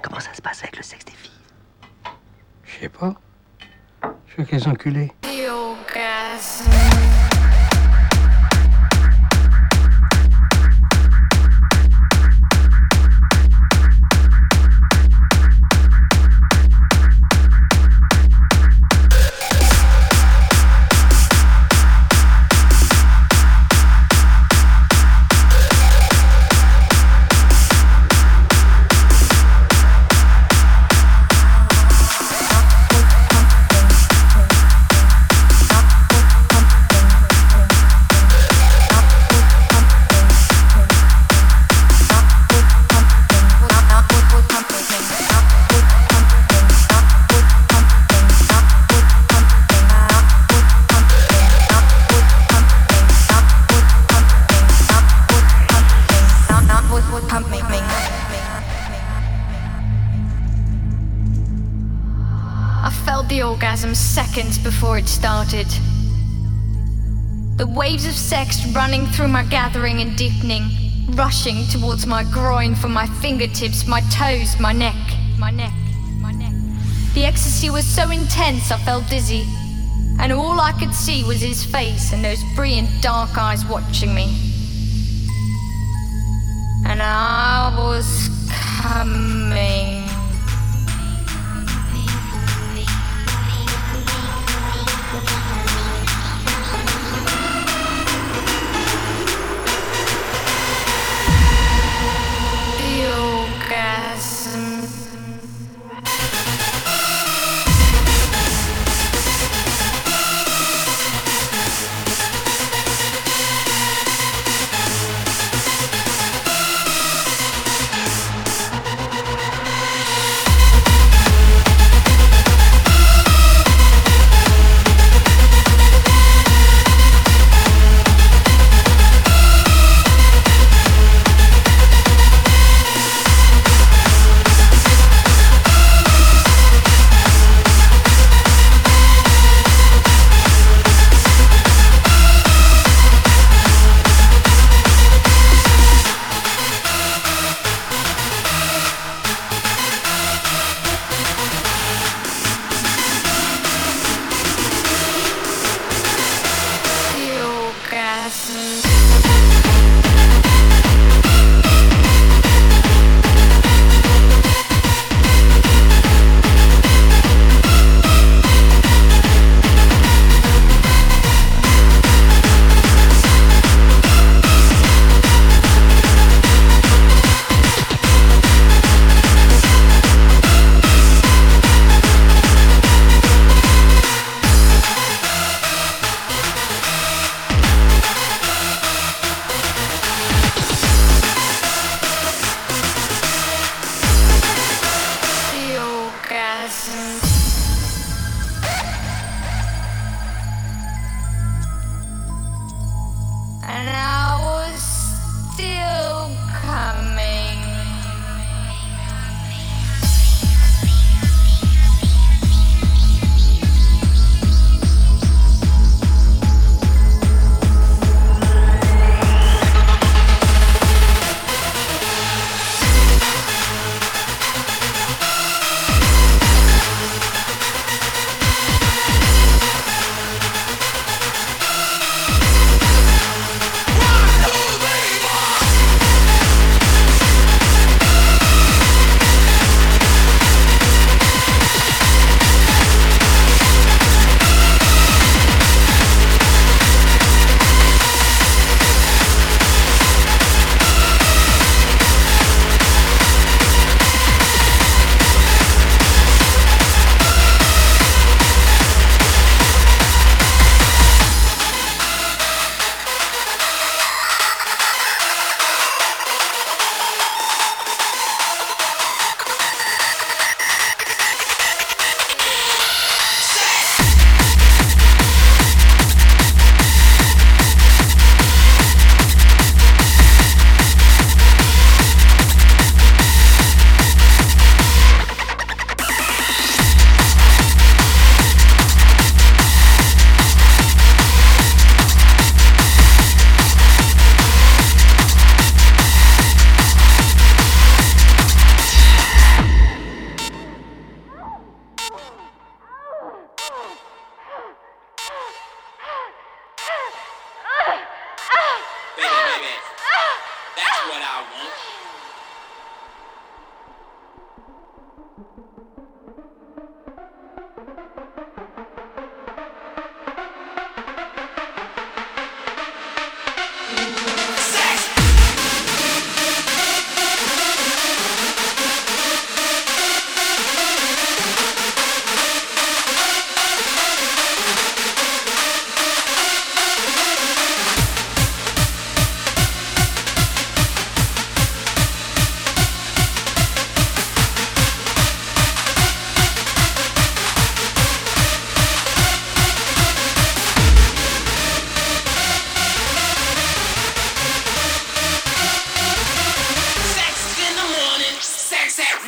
Comment ça se passe avec le sexe des filles? Je sais pas. Je veux qu'elles enculées. Waves of sex running through my gathering and deepening, rushing towards my groin from my fingertips, my toes, my neck, my neck, my neck. The ecstasy was so intense I felt dizzy, and all I could see was his face and those brilliant dark eyes watching me. And I was coming. Yes. Yes. Sex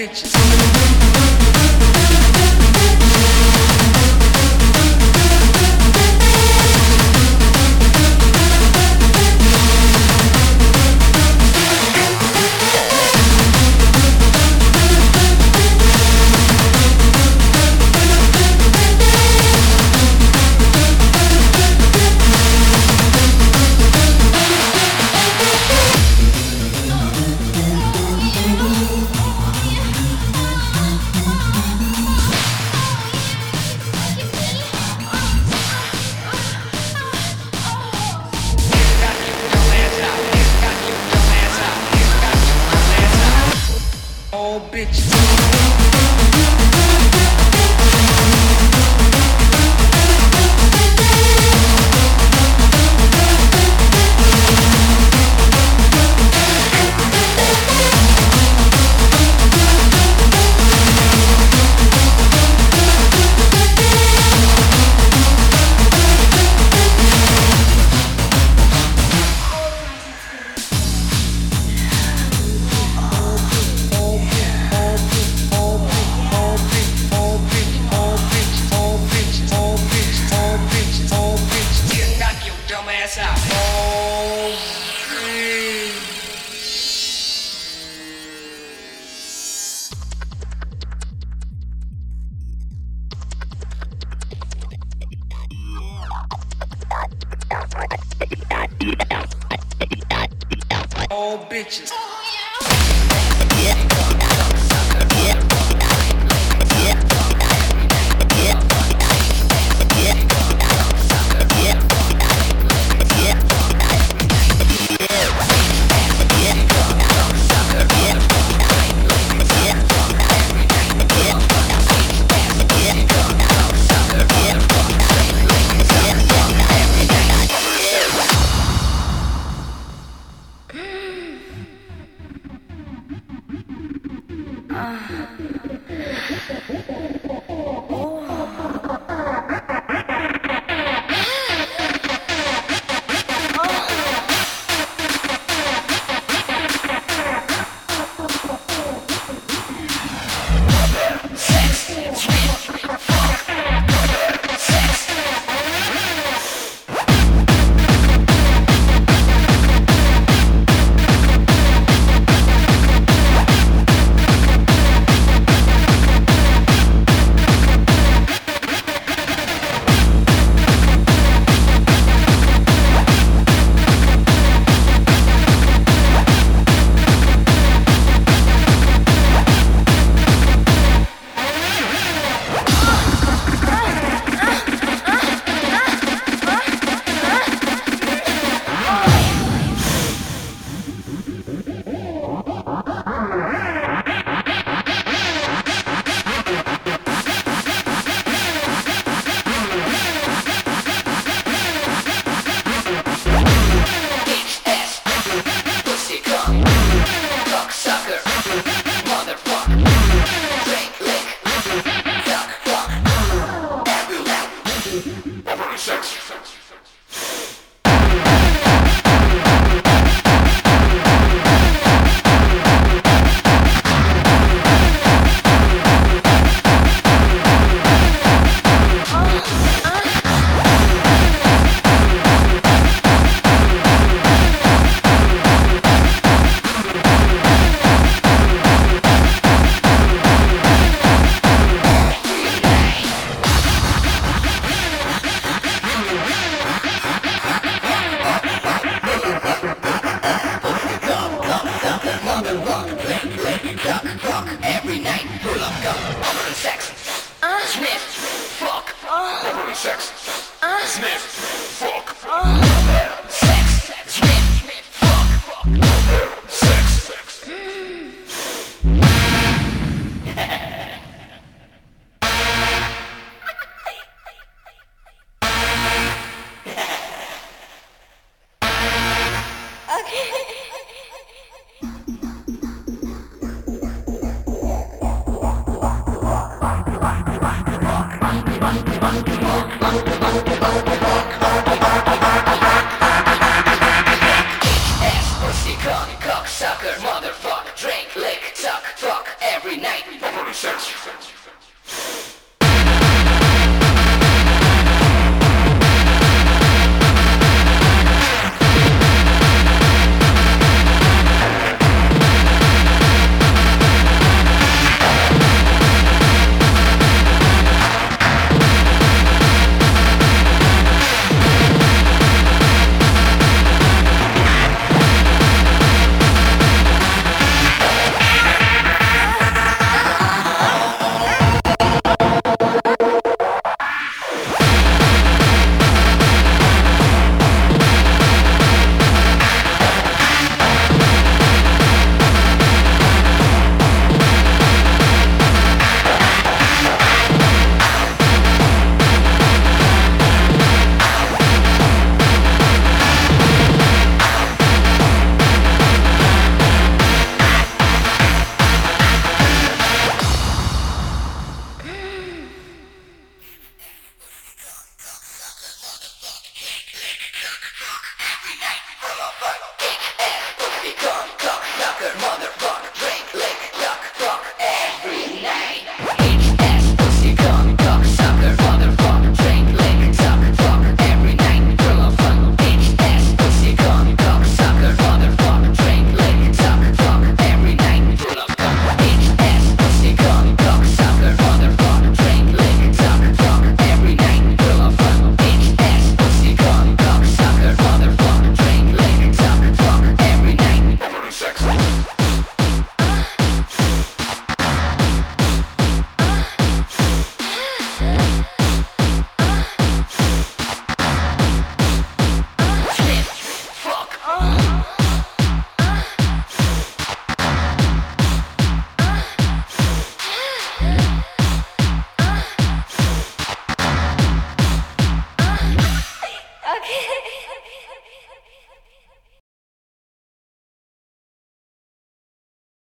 bitches.